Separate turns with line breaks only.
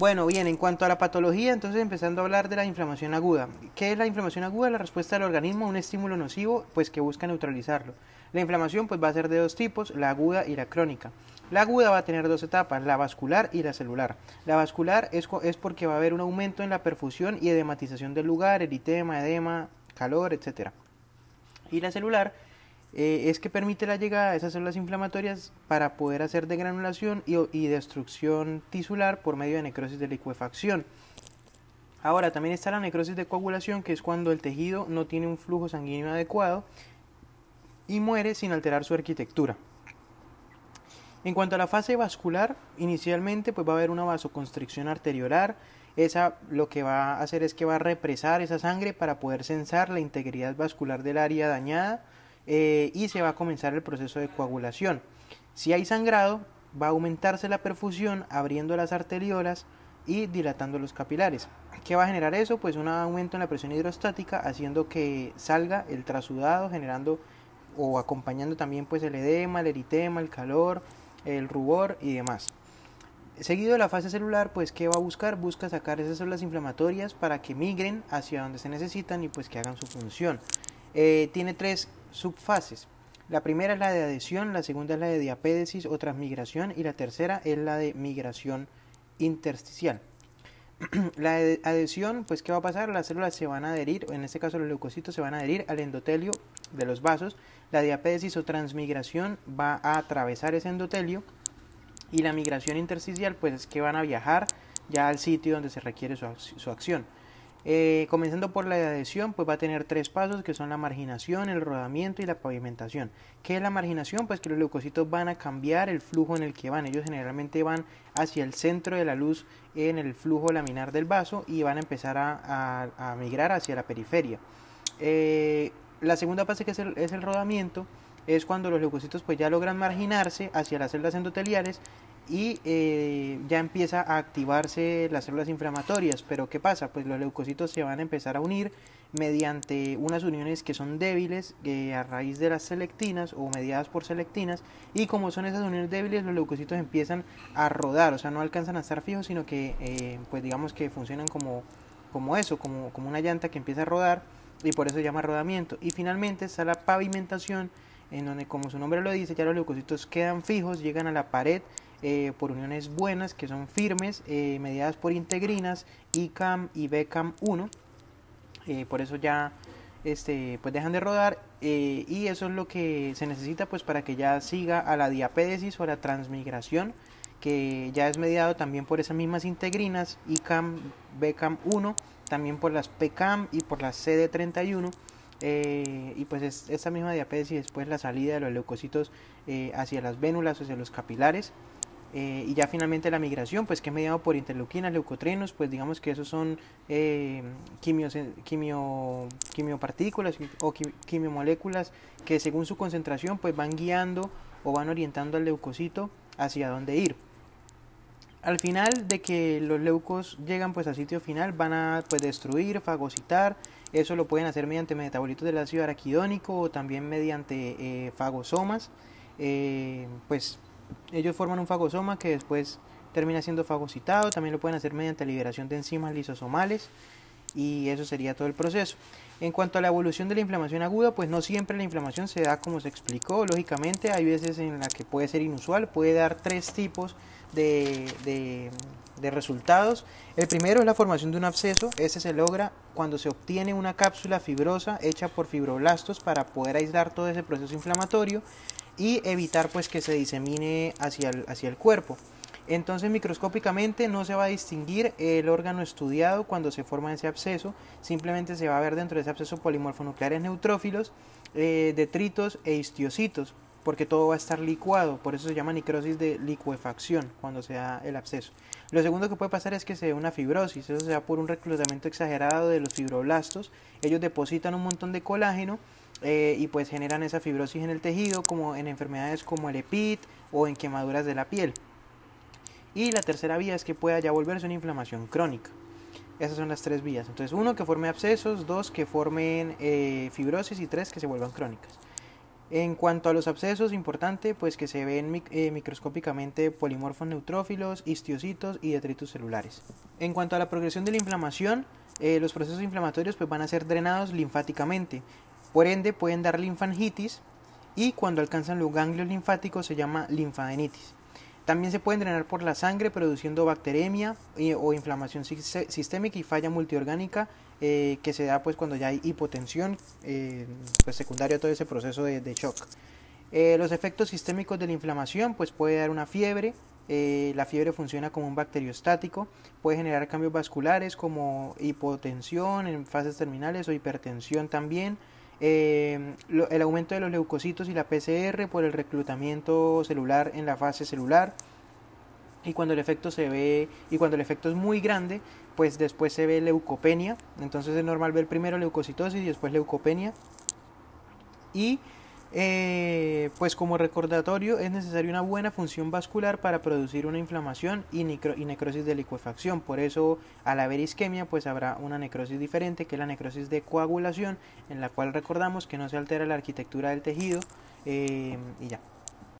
Bueno, bien, en cuanto a la patología, entonces empezando a hablar de la inflamación aguda. ¿Qué es la inflamación aguda? La respuesta del organismo a un estímulo nocivo, pues que busca neutralizarlo. La inflamación pues va a ser de dos tipos, la aguda y la crónica. La aguda va a tener dos etapas, la vascular y la celular. La vascular es, es porque va a haber un aumento en la perfusión y edematización del lugar, eritema, edema, calor, etc. Y la celular eh, es que permite la llegada de esas células inflamatorias para poder hacer degranulación y, y destrucción tisular por medio de necrosis de licuefacción. Ahora, también está la necrosis de coagulación, que es cuando el tejido no tiene un flujo sanguíneo adecuado y muere sin alterar su arquitectura. En cuanto a la fase vascular, inicialmente pues va a haber una vasoconstricción arteriolar. Esa lo que va a hacer es que va a represar esa sangre para poder censar la integridad vascular del área dañada eh, y se va a comenzar el proceso de coagulación. Si hay sangrado, va a aumentarse la perfusión abriendo las arteriolas y dilatando los capilares. ¿Qué va a generar eso? Pues un aumento en la presión hidrostática haciendo que salga el trasudado generando o acompañando también pues el edema, el eritema, el calor, el rubor y demás. Seguido de la fase celular, pues ¿qué va a buscar? Busca sacar esas células inflamatorias para que migren hacia donde se necesitan y pues que hagan su función. Eh, tiene tres subfases. La primera es la de adhesión, la segunda es la de diapédesis o transmigración y la tercera es la de migración intersticial. la adhesión, pues ¿qué va a pasar? Las células se van a adherir, en este caso los leucocitos se van a adherir al endotelio de los vasos. La diapédesis o transmigración va a atravesar ese endotelio y la migración intersticial, pues es que van a viajar ya al sitio donde se requiere su, su acción. Eh, comenzando por la adhesión, pues va a tener tres pasos que son la marginación, el rodamiento y la pavimentación. ¿Qué es la marginación? Pues que los leucocitos van a cambiar el flujo en el que van. Ellos generalmente van hacia el centro de la luz en el flujo laminar del vaso y van a empezar a, migrar hacia la periferia. Eh, la segunda fase que es el, es el rodamiento es cuando los leucocitos pues ya logran marginarse hacia las células endoteliales y eh, ya empieza a activarse las células inflamatorias. Pero ¿qué pasa? Pues los leucocitos se van a empezar a unir mediante unas uniones que son débiles eh, a raíz de las selectinas o mediadas por selectinas y como son esas uniones débiles los leucocitos empiezan a rodar, o sea no alcanzan a estar fijos sino que eh, pues digamos que funcionan como, como eso, como, como una llanta que empieza a rodar y por eso se llama rodamiento y finalmente está la pavimentación en donde como su nombre lo dice ya los leucocitos quedan fijos, llegan a la pared eh, por uniones buenas que son firmes, eh, mediadas por integrinas, ICAM y BCAM1. Eh, por eso ya este, pues dejan de rodar y eso es lo que se necesita pues para que ya siga a la diapédesis o la transmigración que ya es mediado también por esas mismas integrinas ICAM, BCAM1, también por las PCAM y por las CD31. Y pues es esa misma diapédesis después la salida de los leucocitos hacia las vénulas, hacia los capilares eh, y ya finalmente la migración, pues que es mediado por interleuquinas, leucotrenos, pues digamos que esos son eh, quimios, quimio, quimiopartículas o quimiomoléculas que según su concentración pues van guiando o van orientando al leucocito hacia dónde ir. Al final de que los leucos llegan pues al sitio final van a pues destruir, fagocitar, eso lo pueden hacer mediante metabolitos del ácido araquidónico o también mediante eh, fagosomas, eh, pues ellos forman un fagosoma que después termina siendo fagocitado, también lo pueden hacer mediante liberación de enzimas lisosomales y eso sería todo el proceso. En cuanto a la evolución de la inflamación aguda, pues no siempre la inflamación se da como se explicó, lógicamente hay veces en las que puede ser inusual, puede dar tres tipos de, de, de, resultados. El primero es la formación de un absceso, ese se logra cuando se obtiene una cápsula fibrosa hecha por fibroblastos para poder aislar todo ese proceso inflamatorio y evitar pues que se disemine hacia el, hacia el cuerpo. Entonces microscópicamente no se va a distinguir el órgano estudiado cuando se forma ese absceso, simplemente se va a ver dentro de ese absceso polimorfonucleares neutrófilos, eh, detritos e histiocitos, porque todo va a estar licuado, por eso se llama necrosis de licuefacción cuando se da el absceso. Lo segundo que puede pasar es que se dé una fibrosis, eso se da por un reclutamiento exagerado de los fibroblastos, ellos depositan un montón de colágeno eh, y pues generan esa fibrosis en el tejido como en enfermedades como el EPIT o en quemaduras de la piel. Y la tercera vía es que pueda ya volverse una inflamación crónica. Esas son las tres vías. Entonces, uno, que forme abscesos, dos, que formen eh, fibrosis y tres, que se vuelvan crónicas. En cuanto a los abscesos, importante pues que se ven eh, microscópicamente polimorfos neutrófilos, histiocitos y detritus celulares. En cuanto a la progresión de la inflamación, eh, los procesos inflamatorios pues van a ser drenados linfáticamente. Por ende pueden dar linfangitis y cuando alcanzan los ganglios linfáticos se llama linfadenitis. También se pueden drenar por la sangre produciendo bacteremia o inflamación sistémica y falla multiorgánica eh, que se da pues cuando ya hay hipotensión eh, pues secundario a todo ese proceso de, shock. Eh, los efectos sistémicos de la inflamación pues puede dar una fiebre, la fiebre funciona como un bacteriostático, puede generar cambios vasculares como hipotensión en fases terminales o hipertensión también. El aumento de los leucocitos y la PCR por el reclutamiento celular en la fase celular, y cuando el efecto se ve y cuando el efecto es muy grande pues después se ve leucopenia. Entonces es normal ver primero leucocitosis y después leucopenia. Y eh, pues como recordatorio es necesaria una buena función vascular para producir una inflamación y, necrosis de licuefacción por eso al haber isquemia pues habrá una necrosis diferente que es la necrosis de coagulación en la cual recordamos que no se altera la arquitectura del tejido eh, y ya